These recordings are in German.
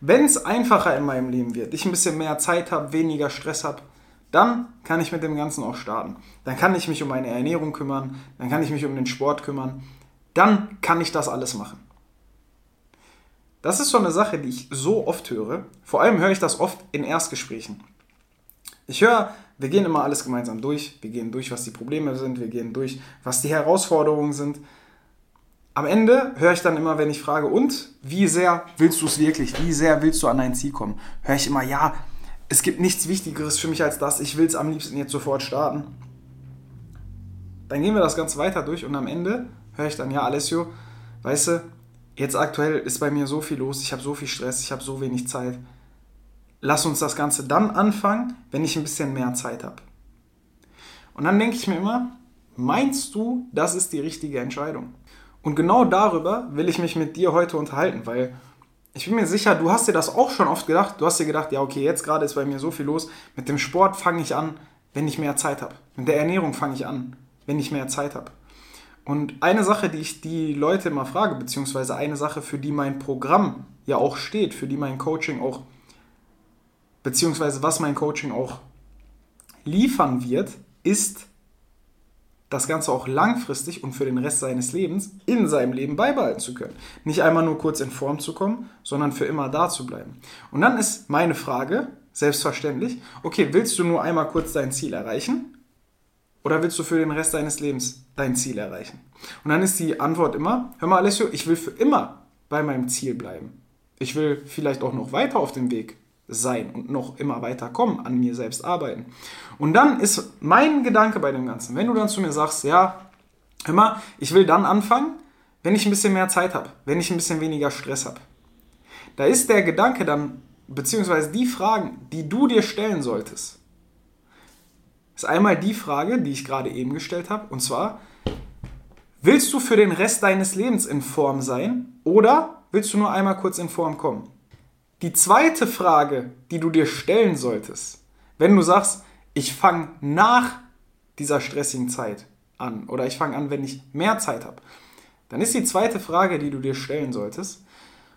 Wenn es einfacher in meinem Leben wird, ich ein bisschen mehr Zeit habe, weniger Stress habe, dann kann ich mit dem Ganzen auch starten. Dann kann ich mich um meine Ernährung kümmern, dann kann ich mich um den Sport kümmern, dann kann ich das alles machen. Das ist so eine Sache, die ich so oft höre. Vor allem höre ich das oft in Erstgesprächen. Ich höre, wir gehen immer alles gemeinsam durch. Wir gehen durch, was die Probleme sind. Wir gehen durch, was die Herausforderungen sind. Am Ende höre ich dann immer, wenn ich frage, und wie sehr willst du es wirklich? Wie sehr willst du an dein Ziel kommen? Höre ich immer, ja, es gibt nichts Wichtigeres für mich als das. Ich will es am liebsten jetzt sofort starten. Dann gehen wir das Ganze weiter durch und am Ende höre ich dann, ja, Alessio, weißt du, jetzt aktuell ist bei mir so viel los, ich habe so viel Stress, ich habe so wenig Zeit. Lass uns das Ganze dann anfangen, wenn ich ein bisschen mehr Zeit habe. Und dann denke ich mir immer, meinst du, das ist die richtige Entscheidung? Und genau darüber will ich mich mit dir heute unterhalten, weil ich bin mir sicher, du hast dir das auch schon oft gedacht. Du hast dir gedacht, ja, okay, jetzt gerade ist bei mir so viel los. Mit dem Sport fange ich an, wenn ich mehr Zeit habe. Mit der Ernährung fange ich an, wenn ich mehr Zeit habe. Und eine Sache, die ich die Leute immer frage, beziehungsweise eine Sache, für die mein Programm ja auch steht, für die mein Coaching auch, beziehungsweise was mein Coaching auch liefern wird, ist das Ganze auch langfristig und für den Rest seines Lebens in seinem Leben beibehalten zu können. Nicht einmal nur kurz in Form zu kommen, sondern für immer da zu bleiben. Und dann ist meine Frage, selbstverständlich, okay, willst du nur einmal kurz dein Ziel erreichen? Oder willst du für den Rest deines Lebens dein Ziel erreichen? Und dann ist die Antwort immer, hör mal Alessio, ich will für immer bei meinem Ziel bleiben. Ich will vielleicht auch noch weiter auf dem Weg sein und noch immer weiter kommen, an mir selbst arbeiten. Und dann ist mein Gedanke bei dem Ganzen, wenn du dann zu mir sagst, ja, mal, ich will dann anfangen, wenn ich ein bisschen mehr Zeit habe, wenn ich ein bisschen weniger Stress habe. Da ist der Gedanke dann, beziehungsweise die Fragen, die du dir stellen solltest, ist einmal die Frage, die ich gerade eben gestellt habe, und zwar, willst du für den Rest deines Lebens in Form sein oder willst du nur einmal kurz in Form kommen? Die zweite Frage, die du dir stellen solltest, wenn du sagst, ich fange nach dieser stressigen Zeit an oder ich fange an, wenn ich mehr Zeit habe, dann ist die zweite Frage, die du dir stellen solltest,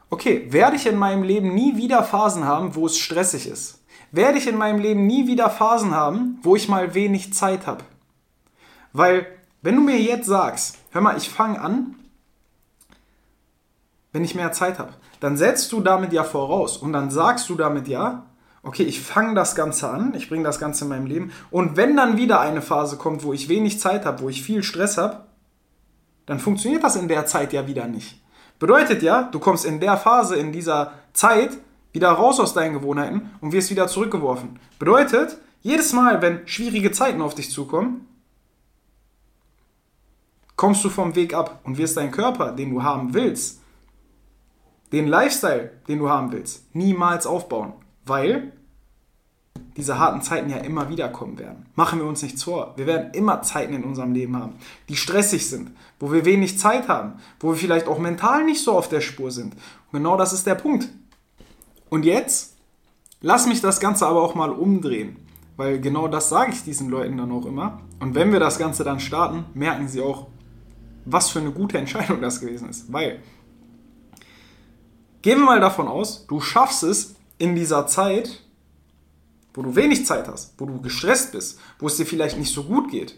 okay, werde ich in meinem Leben nie wieder Phasen haben, wo es stressig ist? werde ich in meinem Leben nie wieder Phasen haben, wo ich mal wenig Zeit habe. Weil, wenn du mir jetzt sagst, hör mal, ich fange an, wenn ich mehr Zeit habe, dann setzt du damit ja voraus und dann sagst du damit ja, okay, ich fange das Ganze an, ich bringe das Ganze in meinem Leben und wenn dann wieder eine Phase kommt, wo ich wenig Zeit habe, wo ich viel Stress habe, dann funktioniert das in der Zeit ja wieder nicht. Bedeutet ja, du kommst in der Phase, in dieser Zeit wieder raus aus deinen Gewohnheiten und wirst wieder zurückgeworfen. Bedeutet, jedes Mal, wenn schwierige Zeiten auf dich zukommen, kommst du vom Weg ab und wirst deinen Körper, den du haben willst, den Lifestyle, den du haben willst, niemals aufbauen, weil diese harten Zeiten ja immer wieder kommen werden. Machen wir uns nichts vor. Wir werden immer Zeiten in unserem Leben haben, die stressig sind, wo wir wenig Zeit haben, wo wir vielleicht auch mental nicht so auf der Spur sind. Und genau das ist der Punkt. Und jetzt lass mich das Ganze aber auch mal umdrehen, weil genau das sage ich diesen Leuten dann auch immer. Und wenn wir das Ganze dann starten, merken sie auch, was für eine gute Entscheidung das gewesen ist. Weil, gehen wir mal davon aus, du schaffst es in dieser Zeit, wo du wenig Zeit hast, wo du gestresst bist, wo es dir vielleicht nicht so gut geht,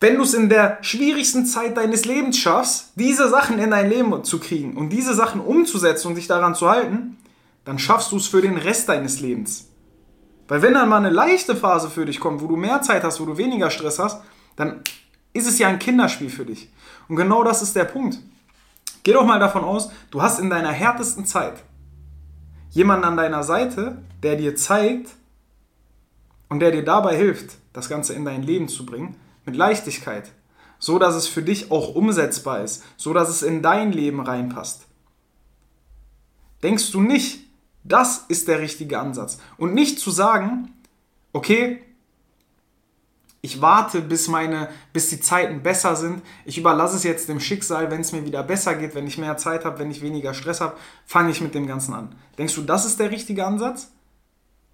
wenn du es in der schwierigsten Zeit deines Lebens schaffst, diese Sachen in dein Leben zu kriegen und diese Sachen umzusetzen und dich daran zu halten, dann schaffst du es für den Rest deines Lebens. Weil wenn dann mal eine leichte Phase für dich kommt, wo du mehr Zeit hast, wo du weniger Stress hast, dann ist es ja ein Kinderspiel für dich. Und genau das ist der Punkt. Geh doch mal davon aus, du hast in deiner härtesten Zeit jemanden an deiner Seite, der dir zeigt und der dir dabei hilft, das Ganze in dein Leben zu bringen, mit Leichtigkeit, so dass es für dich auch umsetzbar ist, so dass es in dein Leben reinpasst. Denkst du nicht, das ist der richtige Ansatz und nicht zu sagen, okay, ich warte, bis meine, bis die Zeiten besser sind. Ich überlasse es jetzt dem Schicksal, wenn es mir wieder besser geht, wenn ich mehr Zeit habe, wenn ich weniger Stress habe, fange ich mit dem Ganzen an. Denkst du, das ist der richtige Ansatz?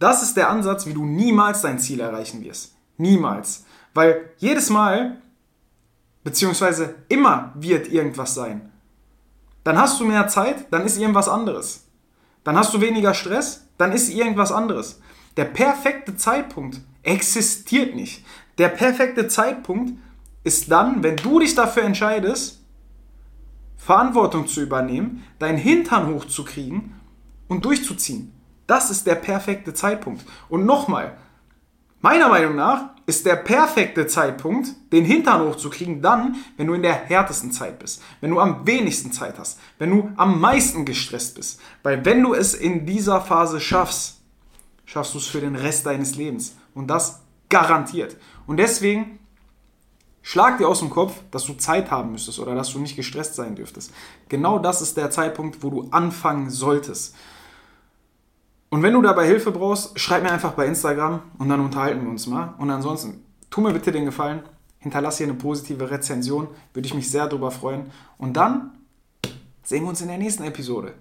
Das ist der Ansatz, wie du niemals dein Ziel erreichen wirst. Niemals. Weil jedes Mal, beziehungsweise immer wird irgendwas sein. Dann hast du mehr Zeit, dann ist irgendwas anderes. dann hast du weniger Stress, dann ist irgendwas anderes. Der perfekte Zeitpunkt existiert nicht. Der perfekte Zeitpunkt ist dann, wenn du dich dafür entscheidest, Verantwortung zu übernehmen, deinen Hintern hochzukriegen und durchzuziehen. Das ist der perfekte Zeitpunkt. Und nochmal, meiner Meinung nach ist der perfekte Zeitpunkt, den Hintern hochzukriegen, dann, wenn du in der härtesten Zeit bist, wenn du am wenigsten Zeit hast, wenn du am meisten gestresst bist. Weil wenn du es in dieser Phase schaffst, schaffst du es für den Rest deines Lebens. Und das garantiert. Und deswegen schlag dir aus dem Kopf, dass du Zeit haben müsstest oder dass du nicht gestresst sein dürftest. Genau das ist der Zeitpunkt, wo du anfangen solltest. Und wenn du dabei Hilfe brauchst, schreib mir einfach bei Instagram und dann unterhalten wir uns mal. Und ansonsten, tu mir bitte den Gefallen, hinterlass hier eine positive Rezension, würde ich mich sehr darüber freuen. Und dann sehen wir uns in der nächsten Episode.